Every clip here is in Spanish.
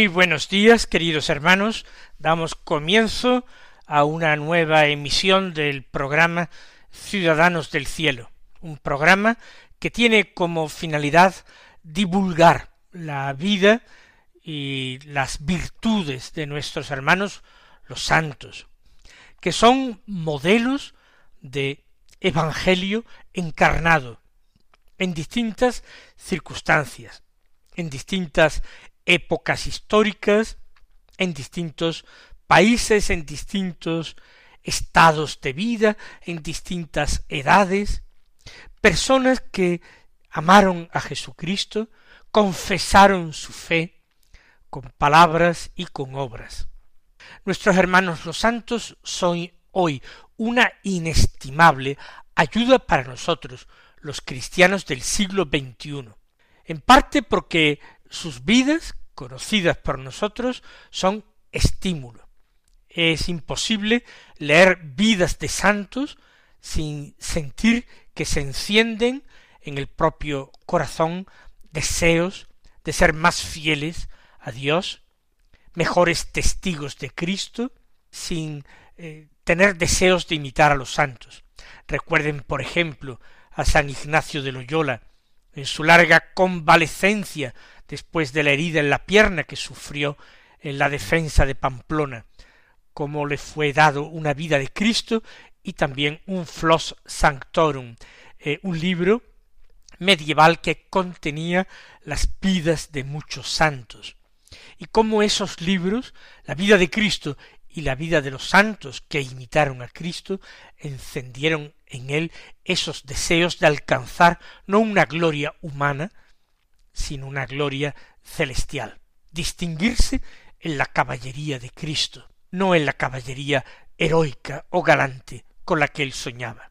Muy buenos días, queridos hermanos. Damos comienzo a una nueva emisión del programa Ciudadanos del Cielo, un programa que tiene como finalidad divulgar la vida y las virtudes de nuestros hermanos los santos, que son modelos de evangelio encarnado en distintas circunstancias, en distintas épocas históricas, en distintos países, en distintos estados de vida, en distintas edades, personas que amaron a Jesucristo, confesaron su fe con palabras y con obras. Nuestros hermanos los santos son hoy una inestimable ayuda para nosotros, los cristianos del siglo XXI, en parte porque sus vidas conocidas por nosotros son estímulo. Es imposible leer vidas de santos sin sentir que se encienden en el propio corazón deseos de ser más fieles a Dios, mejores testigos de Cristo, sin eh, tener deseos de imitar a los santos. Recuerden, por ejemplo, a San Ignacio de Loyola, en su larga convalecencia después de la herida en la pierna que sufrió en la defensa de Pamplona, cómo le fue dado una vida de Cristo y también un Flos Sanctorum, eh, un libro medieval que contenía las vidas de muchos santos, y cómo esos libros, la vida de Cristo y la vida de los santos que imitaron a Cristo, encendieron en él esos deseos de alcanzar no una gloria humana, sino una gloria celestial, distinguirse en la caballería de Cristo, no en la caballería heroica o galante con la que él soñaba.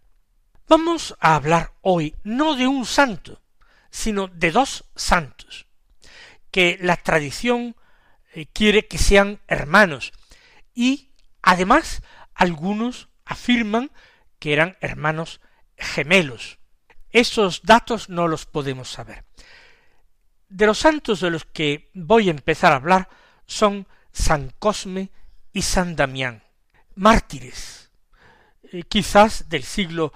Vamos a hablar hoy no de un santo, sino de dos santos, que la tradición eh, quiere que sean hermanos, y además algunos afirman que eran hermanos gemelos. Esos datos no los podemos saber. De los santos de los que voy a empezar a hablar son San Cosme y San Damián, mártires, eh, quizás del siglo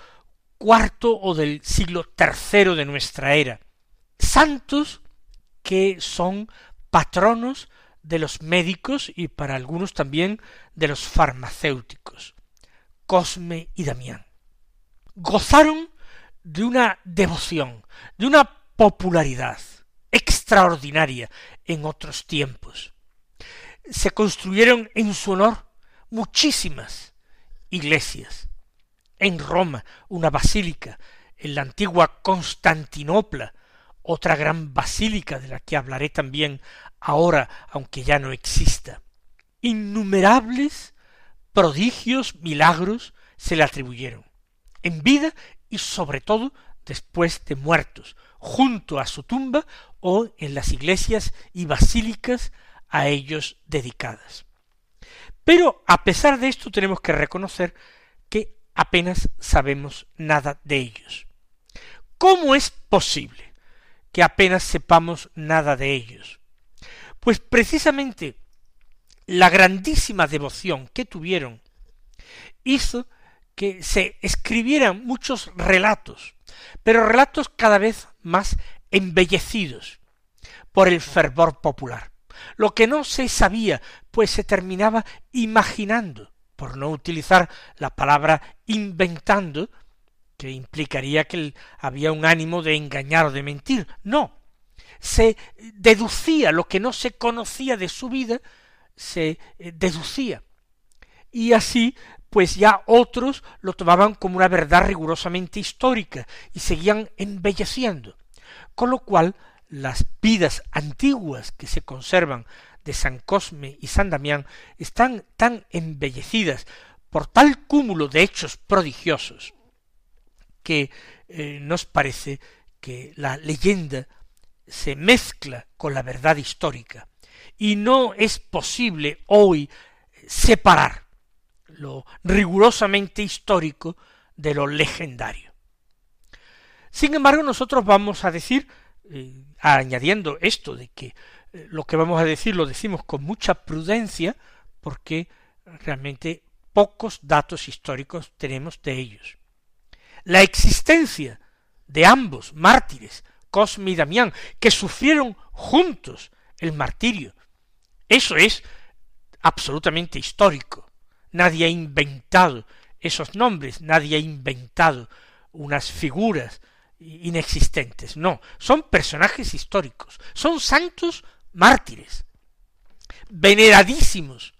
cuarto o del siglo tercero de nuestra era, santos que son patronos de los médicos y para algunos también de los farmacéuticos, Cosme y Damián. Gozaron de una devoción, de una popularidad, extraordinaria en otros tiempos. Se construyeron en su honor muchísimas iglesias. En Roma una basílica, en la antigua Constantinopla otra gran basílica de la que hablaré también ahora, aunque ya no exista. Innumerables prodigios, milagros se le atribuyeron, en vida y sobre todo después de muertos, junto a su tumba o en las iglesias y basílicas a ellos dedicadas. Pero a pesar de esto tenemos que reconocer que apenas sabemos nada de ellos. ¿Cómo es posible que apenas sepamos nada de ellos? Pues precisamente la grandísima devoción que tuvieron hizo que se escribieran muchos relatos, pero relatos cada vez más embellecidos por el fervor popular. Lo que no se sabía, pues se terminaba imaginando, por no utilizar la palabra inventando, implicaría que había un ánimo de engañar o de mentir. No, se deducía lo que no se conocía de su vida, se eh, deducía. Y así, pues ya otros lo tomaban como una verdad rigurosamente histórica y seguían embelleciendo. Con lo cual, las vidas antiguas que se conservan de San Cosme y San Damián están tan embellecidas por tal cúmulo de hechos prodigiosos que eh, nos parece que la leyenda se mezcla con la verdad histórica y no es posible hoy separar lo rigurosamente histórico de lo legendario. Sin embargo, nosotros vamos a decir, eh, añadiendo esto de que eh, lo que vamos a decir lo decimos con mucha prudencia, porque realmente pocos datos históricos tenemos de ellos. La existencia de ambos mártires, Cosme y Damián, que sufrieron juntos el martirio, eso es absolutamente histórico. Nadie ha inventado esos nombres, nadie ha inventado unas figuras inexistentes. No, son personajes históricos, son santos mártires, veneradísimos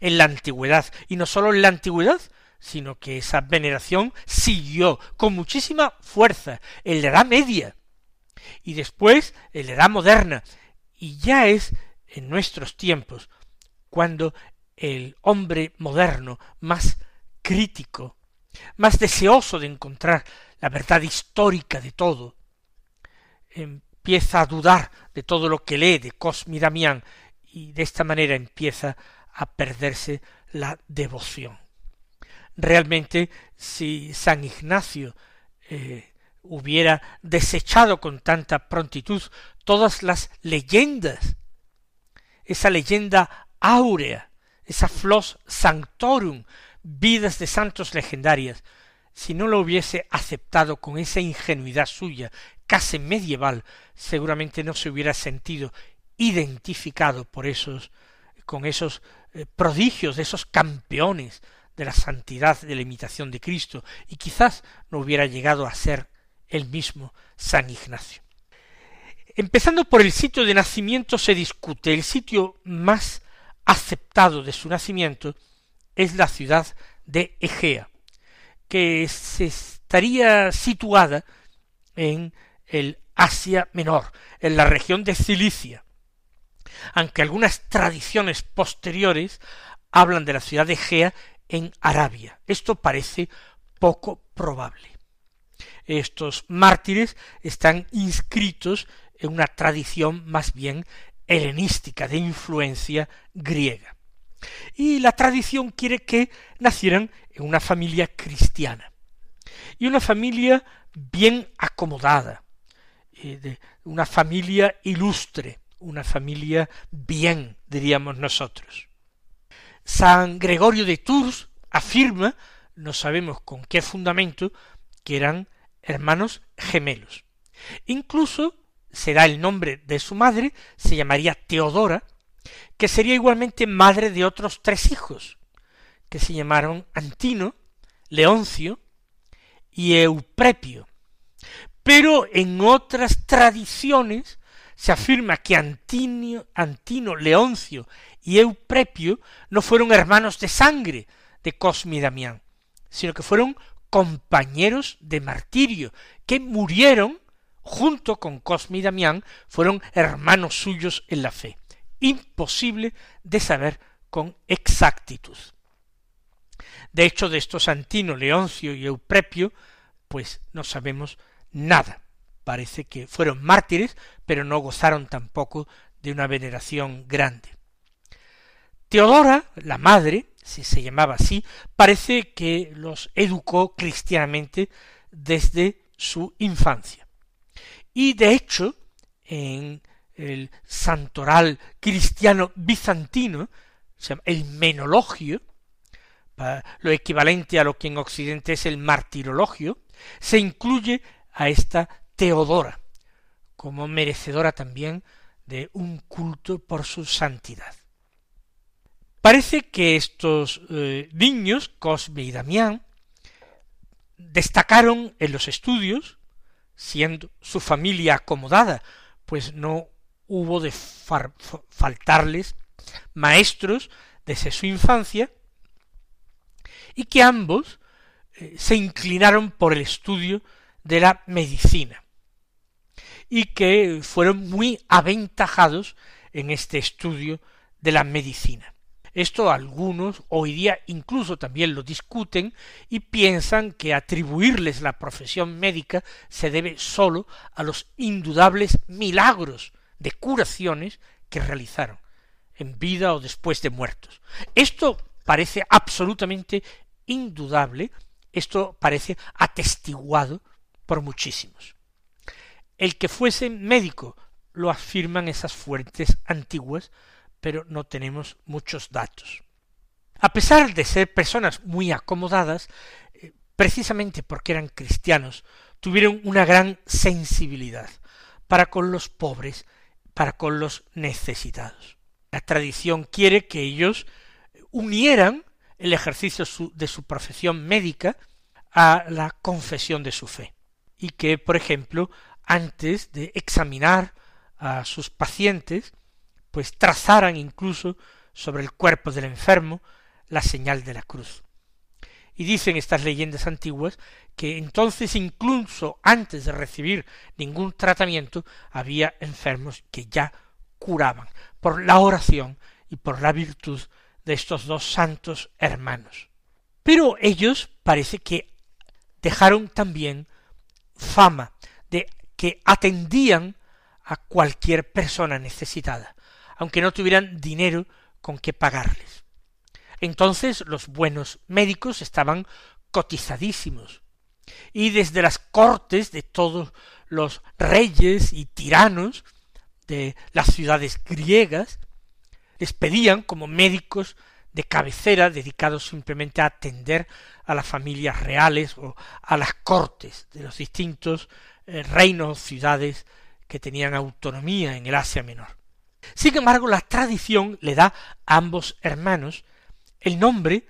en la antigüedad, y no sólo en la antigüedad, sino que esa veneración siguió con muchísima fuerza en la Edad Media, y después en la Edad Moderna, y ya es en nuestros tiempos cuando el hombre moderno más crítico, más deseoso de encontrar la verdad histórica de todo, empieza a dudar de todo lo que lee de Cosme y Damián y de esta manera empieza a perderse la devoción. Realmente, si San Ignacio eh, hubiera desechado con tanta prontitud todas las leyendas, esa leyenda áurea, esa flos sanctorum, vidas de santos legendarias, si no lo hubiese aceptado con esa ingenuidad suya, casi medieval, seguramente no se hubiera sentido identificado por esos, con esos eh, prodigios de esos campeones de la santidad de la imitación de Cristo, y quizás no hubiera llegado a ser el mismo San Ignacio. Empezando por el sitio de nacimiento se discute. El sitio más aceptado de su nacimiento es la ciudad de Egea, que se estaría situada en el Asia Menor, en la región de Cilicia, aunque algunas tradiciones posteriores hablan de la ciudad de Egea en Arabia. Esto parece poco probable. Estos mártires están inscritos en una tradición más bien helenística, de influencia griega. Y la tradición quiere que nacieran en una familia cristiana. Y una familia bien acomodada, eh, una familia ilustre, una familia bien, diríamos nosotros. San Gregorio de Tours afirma, no sabemos con qué fundamento, que eran hermanos gemelos. Incluso se da el nombre de su madre, se llamaría Teodora, que sería igualmente madre de otros tres hijos, que se llamaron Antino, Leoncio y Euprepio. Pero en otras tradiciones se afirma que Antino, Antino, Leoncio y Euprepio no fueron hermanos de sangre de Cosme y Damián, sino que fueron compañeros de martirio, que murieron junto con Cosme y Damián, fueron hermanos suyos en la fe. Imposible de saber con exactitud. De hecho, de estos Antino, Leoncio y Euprepio, pues no sabemos nada. Parece que fueron mártires, pero no gozaron tampoco de una veneración grande. Teodora, la madre, si se llamaba así, parece que los educó cristianamente desde su infancia. Y de hecho, en el santoral cristiano bizantino, el menologio, lo equivalente a lo que en Occidente es el martirologio, se incluye a esta Teodora como merecedora también de un culto por su santidad. Parece que estos eh, niños, Cosme y Damián, destacaron en los estudios, siendo su familia acomodada, pues no hubo de faltarles maestros desde su infancia y que ambos eh, se inclinaron por el estudio de la medicina y que fueron muy aventajados en este estudio de la medicina. Esto algunos hoy día incluso también lo discuten y piensan que atribuirles la profesión médica se debe sólo a los indudables milagros de curaciones que realizaron en vida o después de muertos. Esto parece absolutamente indudable, esto parece atestiguado por muchísimos. El que fuese médico lo afirman esas fuentes antiguas pero no tenemos muchos datos. A pesar de ser personas muy acomodadas, eh, precisamente porque eran cristianos, tuvieron una gran sensibilidad para con los pobres, para con los necesitados. La tradición quiere que ellos unieran el ejercicio de su profesión médica a la confesión de su fe, y que, por ejemplo, antes de examinar a sus pacientes, pues trazaran incluso sobre el cuerpo del enfermo la señal de la cruz. Y dicen estas leyendas antiguas que entonces incluso antes de recibir ningún tratamiento había enfermos que ya curaban por la oración y por la virtud de estos dos santos hermanos. Pero ellos parece que dejaron también fama de que atendían a cualquier persona necesitada, aunque no tuvieran dinero con que pagarles. Entonces los buenos médicos estaban cotizadísimos, y desde las cortes de todos los reyes y tiranos de las ciudades griegas, les pedían como médicos de cabecera dedicados simplemente a atender a las familias reales o a las cortes de los distintos eh, reinos ciudades que tenían autonomía en el Asia Menor. Sin embargo, la tradición le da a ambos hermanos el nombre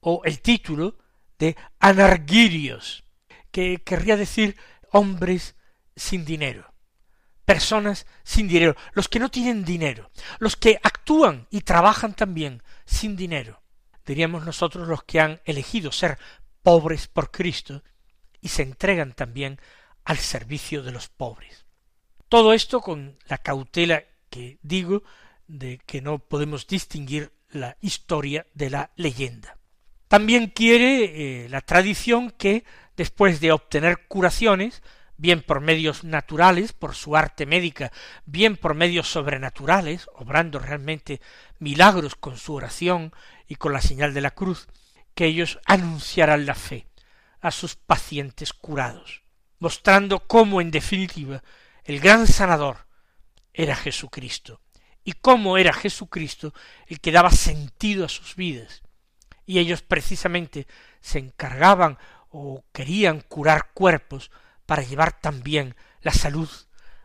o el título de anargirios, que querría decir hombres sin dinero, personas sin dinero, los que no tienen dinero, los que actúan y trabajan también sin dinero, diríamos nosotros los que han elegido ser pobres por Cristo y se entregan también al servicio de los pobres. Todo esto con la cautela que digo de que no podemos distinguir la historia de la leyenda. También quiere eh, la tradición que, después de obtener curaciones, bien por medios naturales, por su arte médica, bien por medios sobrenaturales, obrando realmente milagros con su oración y con la señal de la cruz, que ellos anunciarán la fe a sus pacientes curados, mostrando cómo en definitiva el gran sanador era Jesucristo, y cómo era Jesucristo el que daba sentido a sus vidas. Y ellos precisamente se encargaban o querían curar cuerpos para llevar también la salud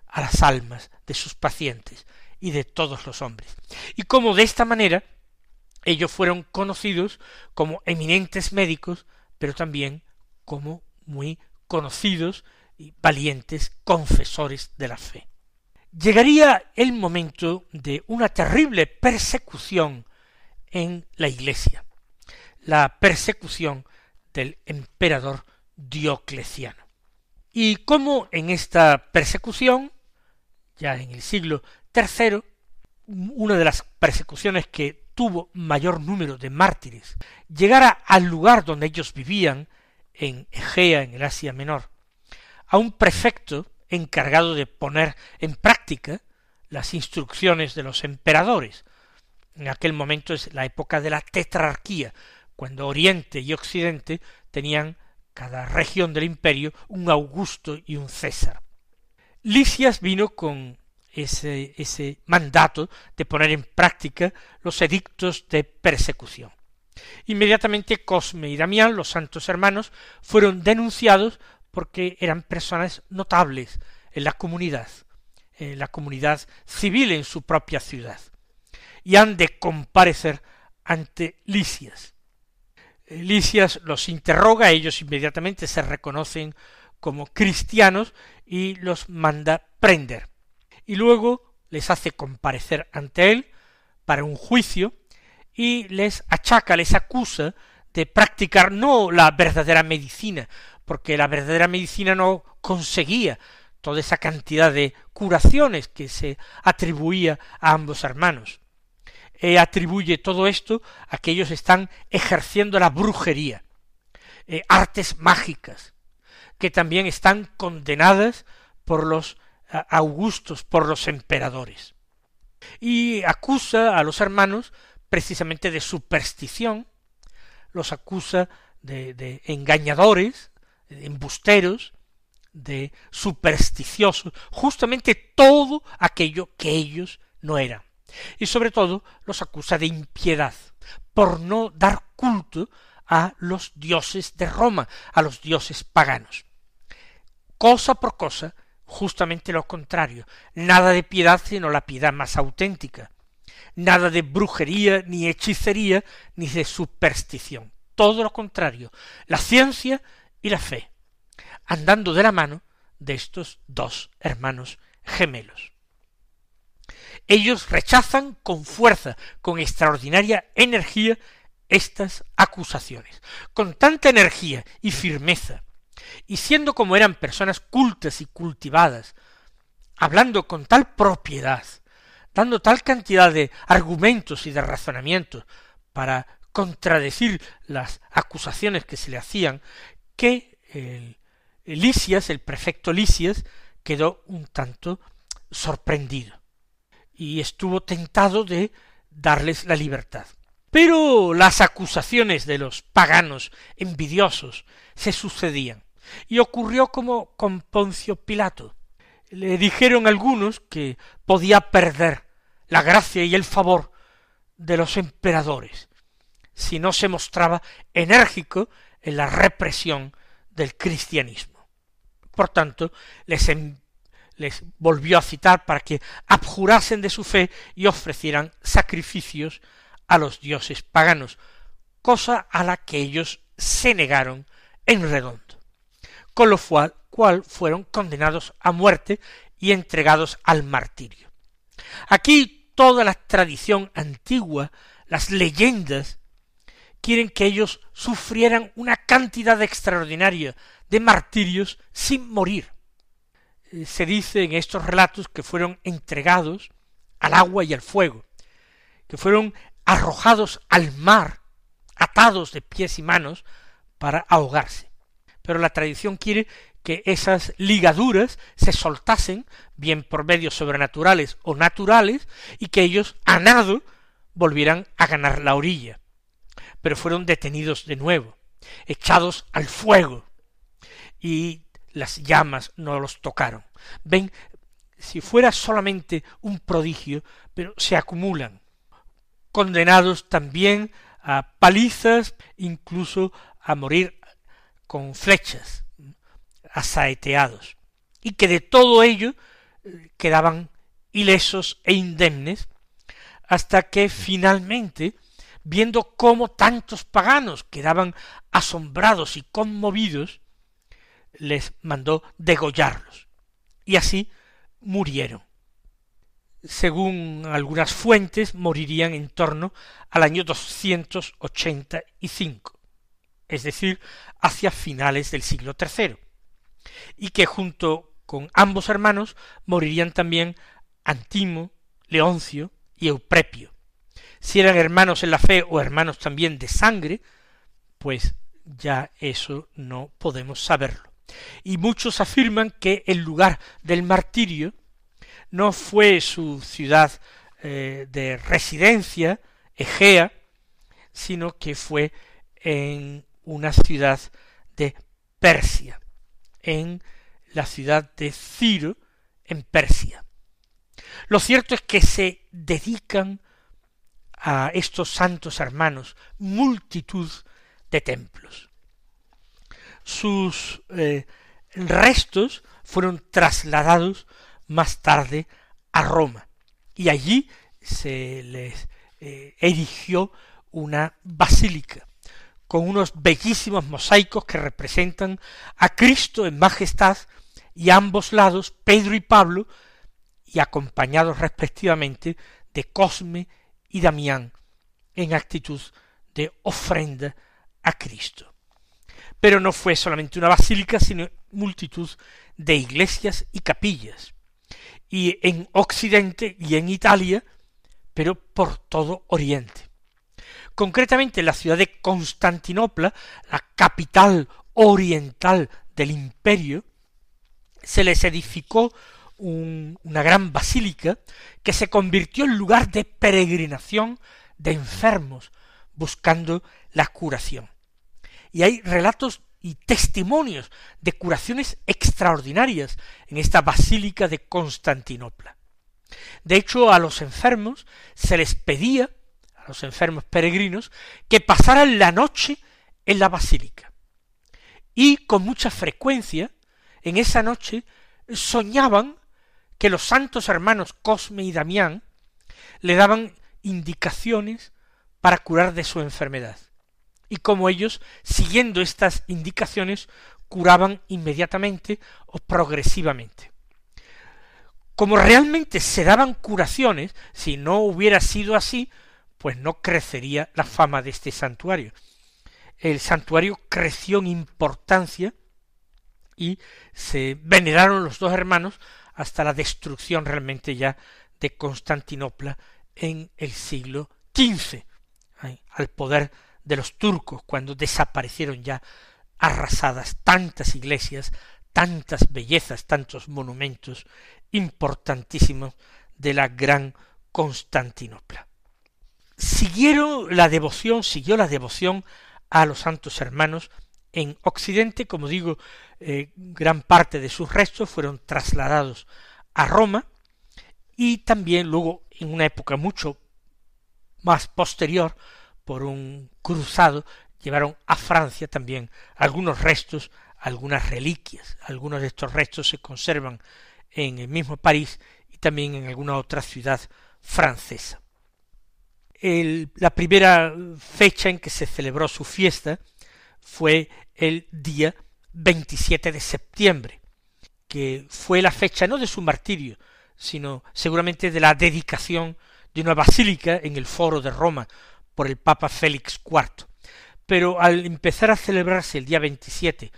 a las almas de sus pacientes y de todos los hombres. Y cómo de esta manera ellos fueron conocidos como eminentes médicos, pero también como muy conocidos y valientes confesores de la fe llegaría el momento de una terrible persecución en la Iglesia, la persecución del emperador Diocleciano. Y como en esta persecución, ya en el siglo III, una de las persecuciones que tuvo mayor número de mártires, llegara al lugar donde ellos vivían, en Egea, en el Asia Menor, a un prefecto encargado de poner en práctica las instrucciones de los emperadores. En aquel momento es la época de la tetrarquía, cuando Oriente y Occidente tenían cada región del imperio un Augusto y un César. Licias vino con ese, ese mandato de poner en práctica los edictos de persecución. Inmediatamente Cosme y Damián, los santos hermanos, fueron denunciados porque eran personas notables en la comunidad, en la comunidad civil en su propia ciudad, y han de comparecer ante Licias. Eh, Licias los interroga, ellos inmediatamente se reconocen como cristianos y los manda prender. Y luego, les hace comparecer ante él para un juicio y les achaca, les acusa de practicar no la verdadera medicina, porque la verdadera medicina no conseguía toda esa cantidad de curaciones que se atribuía a ambos hermanos. E atribuye todo esto a que ellos están ejerciendo la brujería, eh, artes mágicas, que también están condenadas por los augustos, por los emperadores. Y acusa a los hermanos precisamente de superstición, los acusa de, de engañadores, embusteros, de supersticiosos, justamente todo aquello que ellos no eran. Y sobre todo los acusa de impiedad, por no dar culto a los dioses de Roma, a los dioses paganos. Cosa por cosa, justamente lo contrario, nada de piedad sino la piedad más auténtica, nada de brujería, ni hechicería, ni de superstición, todo lo contrario, la ciencia y la fe, andando de la mano de estos dos hermanos gemelos. Ellos rechazan con fuerza, con extraordinaria energía, estas acusaciones, con tanta energía y firmeza, y siendo como eran personas cultas y cultivadas, hablando con tal propiedad, dando tal cantidad de argumentos y de razonamientos para contradecir las acusaciones que se le hacían, que el Lisias, el prefecto Lisias, quedó un tanto sorprendido y estuvo tentado de darles la libertad. Pero las acusaciones de los paganos envidiosos se sucedían, y ocurrió como con Poncio Pilato. Le dijeron algunos que podía perder la gracia y el favor de los emperadores si no se mostraba enérgico en la represión del cristianismo. Por tanto, les, les volvió a citar para que abjurasen de su fe y ofrecieran sacrificios a los dioses paganos, cosa a la que ellos se negaron en redondo, con lo cual fueron condenados a muerte y entregados al martirio. Aquí toda la tradición antigua, las leyendas, quieren que ellos sufrieran una cantidad extraordinaria de martirios sin morir. Eh, se dice en estos relatos que fueron entregados al agua y al fuego, que fueron arrojados al mar, atados de pies y manos, para ahogarse. Pero la tradición quiere que esas ligaduras se soltasen, bien por medios sobrenaturales o naturales, y que ellos a nado volvieran a ganar la orilla. Pero fueron detenidos de nuevo, echados al fuego, y las llamas no los tocaron. Ven, si fuera solamente un prodigio, pero se acumulan, condenados también a palizas, incluso a morir con flechas, asaeteados, y que de todo ello eh, quedaban ilesos e indemnes, hasta que finalmente, viendo cómo tantos paganos quedaban asombrados y conmovidos, les mandó degollarlos. Y así murieron. Según algunas fuentes, morirían en torno al año 285, es decir, hacia finales del siglo III, y que junto con ambos hermanos morirían también Antimo, Leoncio y Euprepio. Si eran hermanos en la fe o hermanos también de sangre, pues ya eso no podemos saberlo y muchos afirman que el lugar del martirio no fue su ciudad eh, de residencia, Egea, sino que fue en una ciudad de Persia, en la ciudad de Ciro, en Persia. Lo cierto es que se dedican a estos santos hermanos multitud de templos. Sus eh, restos fueron trasladados más tarde a Roma y allí se les eh, erigió una basílica con unos bellísimos mosaicos que representan a Cristo en majestad y a ambos lados Pedro y Pablo y acompañados respectivamente de Cosme y Damián en actitud de ofrenda a Cristo. Pero no fue solamente una basílica, sino multitud de iglesias y capillas. Y en Occidente y en Italia, pero por todo Oriente. Concretamente en la ciudad de Constantinopla, la capital oriental del imperio, se les edificó una gran basílica que se convirtió en lugar de peregrinación de enfermos buscando la curación. Y hay relatos y testimonios de curaciones extraordinarias en esta basílica de Constantinopla. De hecho, a los enfermos se les pedía, a los enfermos peregrinos, que pasaran la noche en la basílica. Y con mucha frecuencia, en esa noche, soñaban que los santos hermanos Cosme y Damián le daban indicaciones para curar de su enfermedad. Y como ellos, siguiendo estas indicaciones, curaban inmediatamente o progresivamente. Como realmente se daban curaciones, si no hubiera sido así, pues no crecería la fama de este santuario. El santuario creció en importancia y se veneraron los dos hermanos hasta la destrucción realmente ya de Constantinopla en el siglo XV, al poder de los turcos, cuando desaparecieron ya arrasadas tantas iglesias, tantas bellezas, tantos monumentos importantísimos de la gran Constantinopla. Siguieron la devoción, siguió la devoción a los santos hermanos en Occidente, como digo, eh, gran parte de sus restos fueron trasladados a Roma y también luego en una época mucho más posterior por un cruzado llevaron a Francia también algunos restos, algunas reliquias. Algunos de estos restos se conservan en el mismo París y también en alguna otra ciudad francesa. la primera fecha en que se celebró su fiesta fue el día 27 de septiembre, que fue la fecha no de su martirio, sino seguramente de la dedicación de una basílica en el foro de Roma por el Papa Félix IV. Pero al empezar a celebrarse el día 27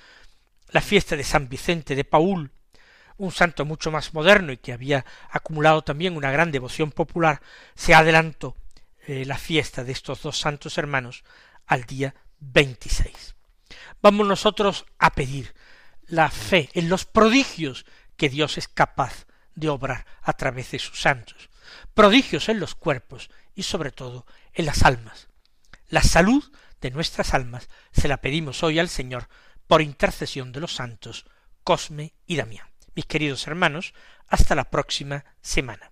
la fiesta de San Vicente de Paul, un santo mucho más moderno y que había acumulado también una gran devoción popular, se adelantó eh, la fiesta de estos dos santos hermanos al día 26 vamos nosotros a pedir la fe en los prodigios que Dios es capaz de obrar a través de sus santos, prodigios en los cuerpos y sobre todo en las almas. La salud de nuestras almas se la pedimos hoy al Señor por intercesión de los santos Cosme y Damián. Mis queridos hermanos, hasta la próxima semana.